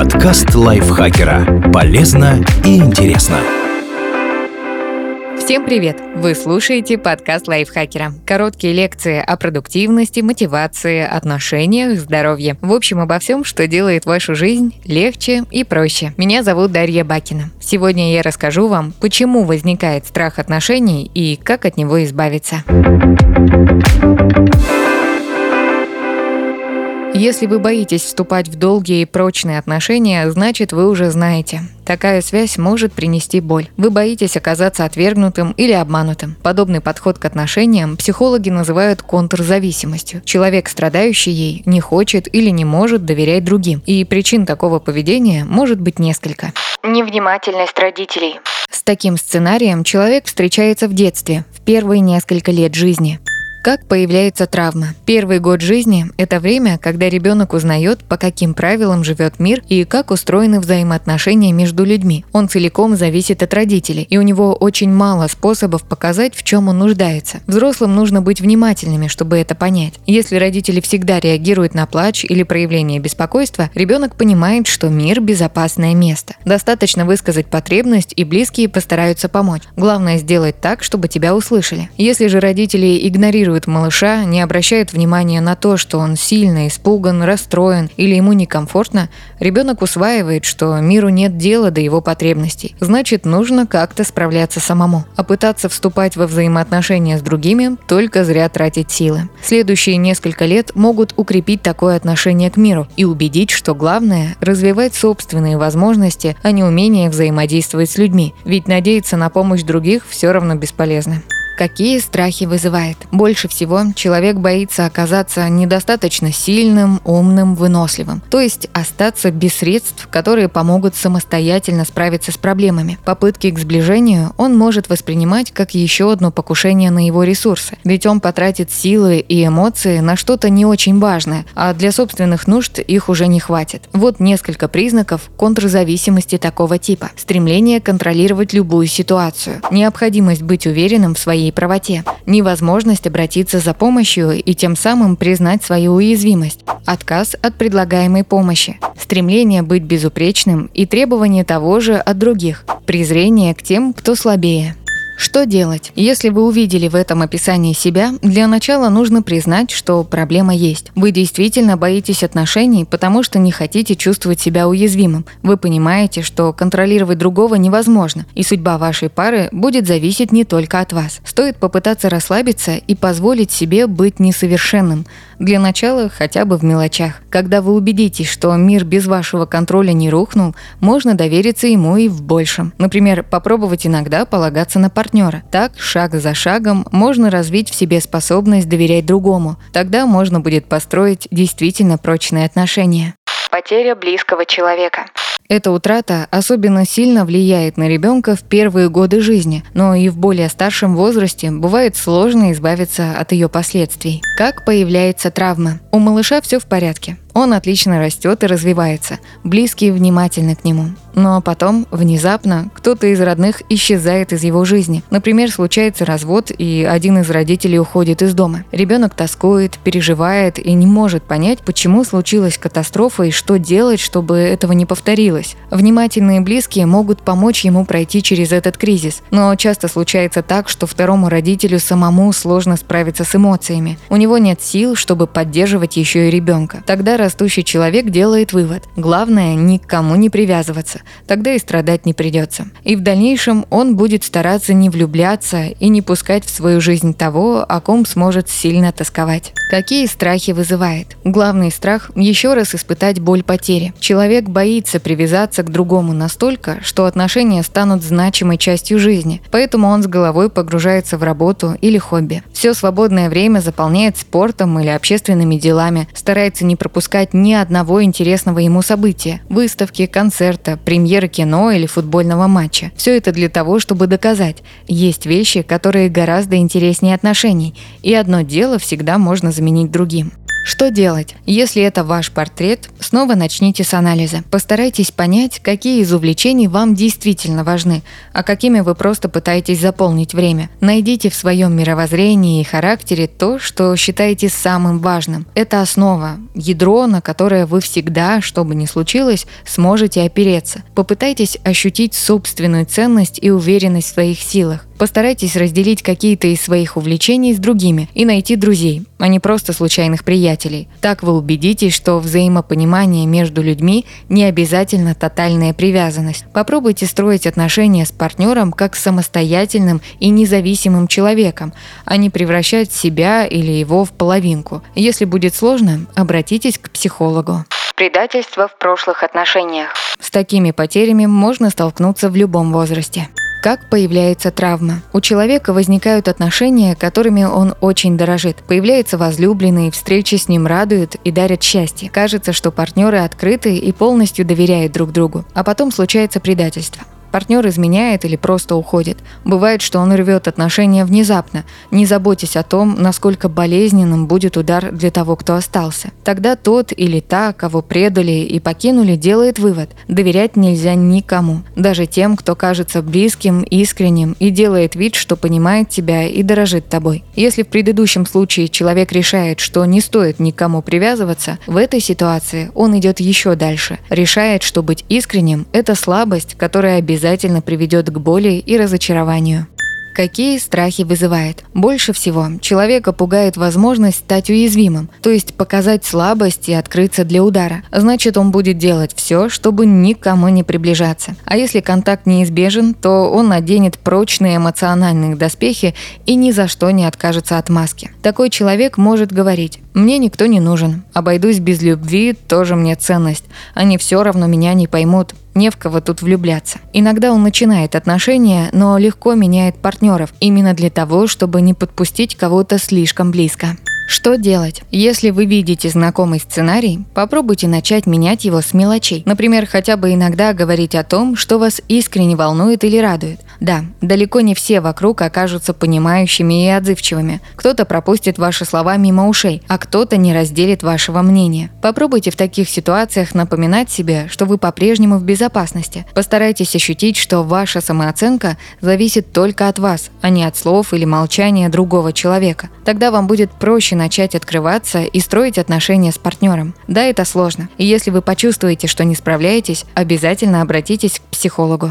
Подкаст лайфхакера. Полезно и интересно. Всем привет! Вы слушаете подкаст лайфхакера. Короткие лекции о продуктивности, мотивации, отношениях, здоровье. В общем, обо всем, что делает вашу жизнь легче и проще. Меня зовут Дарья Бакина. Сегодня я расскажу вам, почему возникает страх отношений и как от него избавиться. Если вы боитесь вступать в долгие и прочные отношения, значит вы уже знаете. Такая связь может принести боль. Вы боитесь оказаться отвергнутым или обманутым. Подобный подход к отношениям психологи называют контрзависимостью. Человек, страдающий ей, не хочет или не может доверять другим. И причин такого поведения может быть несколько. Невнимательность родителей. С таким сценарием человек встречается в детстве, в первые несколько лет жизни. Как появляется травма? Первый год жизни – это время, когда ребенок узнает, по каким правилам живет мир и как устроены взаимоотношения между людьми. Он целиком зависит от родителей, и у него очень мало способов показать, в чем он нуждается. Взрослым нужно быть внимательными, чтобы это понять. Если родители всегда реагируют на плач или проявление беспокойства, ребенок понимает, что мир – безопасное место. Достаточно высказать потребность, и близкие постараются помочь. Главное сделать так, чтобы тебя услышали. Если же родители игнорируют игнорирует малыша, не обращает внимания на то, что он сильно испуган, расстроен или ему некомфортно, ребенок усваивает, что миру нет дела до его потребностей. Значит, нужно как-то справляться самому. А пытаться вступать во взаимоотношения с другими – только зря тратить силы. Следующие несколько лет могут укрепить такое отношение к миру и убедить, что главное – развивать собственные возможности, а не умение взаимодействовать с людьми. Ведь надеяться на помощь других все равно бесполезно. Какие страхи вызывает? Больше всего человек боится оказаться недостаточно сильным, умным, выносливым, то есть остаться без средств, которые помогут самостоятельно справиться с проблемами. Попытки к сближению он может воспринимать как еще одно покушение на его ресурсы, ведь он потратит силы и эмоции на что-то не очень важное, а для собственных нужд их уже не хватит. Вот несколько признаков контрзависимости такого типа. Стремление контролировать любую ситуацию, необходимость быть уверенным в своей своей правоте, невозможность обратиться за помощью и тем самым признать свою уязвимость, отказ от предлагаемой помощи, стремление быть безупречным и требование того же от других, презрение к тем, кто слабее. Что делать? Если вы увидели в этом описании себя, для начала нужно признать, что проблема есть. Вы действительно боитесь отношений, потому что не хотите чувствовать себя уязвимым. Вы понимаете, что контролировать другого невозможно, и судьба вашей пары будет зависеть не только от вас. Стоит попытаться расслабиться и позволить себе быть несовершенным. Для начала хотя бы в мелочах. Когда вы убедитесь, что мир без вашего контроля не рухнул, можно довериться ему и в большем. Например, попробовать иногда полагаться на партнера. Так, шаг за шагом, можно развить в себе способность доверять другому. Тогда можно будет построить действительно прочные отношения. Потеря близкого человека. Эта утрата особенно сильно влияет на ребенка в первые годы жизни, но и в более старшем возрасте бывает сложно избавиться от ее последствий. Как появляется травма? У малыша все в порядке. Он отлично растет и развивается, близкие внимательны к нему. Но потом, внезапно, кто-то из родных исчезает из его жизни. Например, случается развод, и один из родителей уходит из дома. Ребенок тоскует, переживает и не может понять, почему случилась катастрофа и что делать, чтобы этого не повторилось. Внимательные близкие могут помочь ему пройти через этот кризис. Но часто случается так, что второму родителю самому сложно справиться с эмоциями. У него нет сил, чтобы поддерживать еще и ребенка. Тогда растущий человек делает вывод. Главное, ни к кому не привязываться. Тогда и страдать не придется. И в дальнейшем он будет стараться не влюбляться и не пускать в свою жизнь того, о ком сможет сильно тосковать. Какие страхи вызывает? Главный страх – еще раз испытать боль потери. Человек боится привязаться к другому настолько, что отношения станут значимой частью жизни, поэтому он с головой погружается в работу или хобби. Все свободное время заполняет спортом или общественными делами, старается не пропускать пропускать ни одного интересного ему события – выставки, концерта, премьеры кино или футбольного матча. Все это для того, чтобы доказать, есть вещи, которые гораздо интереснее отношений, и одно дело всегда можно заменить другим. Что делать? Если это ваш портрет, снова начните с анализа. Постарайтесь понять, какие из увлечений вам действительно важны, а какими вы просто пытаетесь заполнить время. Найдите в своем мировоззрении и характере то, что считаете самым важным. Это основа, ядро, на которое вы всегда, что бы ни случилось, сможете опереться. Попытайтесь ощутить собственную ценность и уверенность в своих силах. Постарайтесь разделить какие-то из своих увлечений с другими и найти друзей, а не просто случайных приятелей. Так вы убедитесь, что взаимопонимание между людьми не обязательно тотальная привязанность. Попробуйте строить отношения с партнером как с самостоятельным и независимым человеком, а не превращать себя или его в половинку. Если будет сложно, обратитесь к психологу. Предательство в прошлых отношениях. С такими потерями можно столкнуться в любом возрасте. Как появляется травма? У человека возникают отношения, которыми он очень дорожит. Появляется возлюбленный, встречи с ним радуют и дарят счастье. Кажется, что партнеры открыты и полностью доверяют друг другу. А потом случается предательство. Партнер изменяет или просто уходит. Бывает, что он рвет отношения внезапно, не заботясь о том, насколько болезненным будет удар для того, кто остался. Тогда тот или та, кого предали и покинули, делает вывод – доверять нельзя никому, даже тем, кто кажется близким, искренним и делает вид, что понимает тебя и дорожит тобой. Если в предыдущем случае человек решает, что не стоит никому привязываться, в этой ситуации он идет еще дальше, решает, что быть искренним – это слабость, которая обязательно обязательно приведет к боли и разочарованию. Какие страхи вызывает? Больше всего человека пугает возможность стать уязвимым, то есть показать слабость и открыться для удара. Значит, он будет делать все, чтобы никому не приближаться. А если контакт неизбежен, то он наденет прочные эмоциональные доспехи и ни за что не откажется от маски. Такой человек может говорить «Мне никто не нужен, обойдусь без любви, тоже мне ценность, они все равно меня не поймут, не в кого тут влюбляться. Иногда он начинает отношения, но легко меняет партнеров, именно для того, чтобы не подпустить кого-то слишком близко. Что делать? Если вы видите знакомый сценарий, попробуйте начать менять его с мелочей. Например, хотя бы иногда говорить о том, что вас искренне волнует или радует. Да, далеко не все вокруг окажутся понимающими и отзывчивыми. Кто-то пропустит ваши слова мимо ушей, а кто-то не разделит вашего мнения. Попробуйте в таких ситуациях напоминать себе, что вы по-прежнему в безопасности. Постарайтесь ощутить, что ваша самооценка зависит только от вас, а не от слов или молчания другого человека. Тогда вам будет проще начать открываться и строить отношения с партнером. Да, это сложно. И если вы почувствуете, что не справляетесь, обязательно обратитесь к психологу.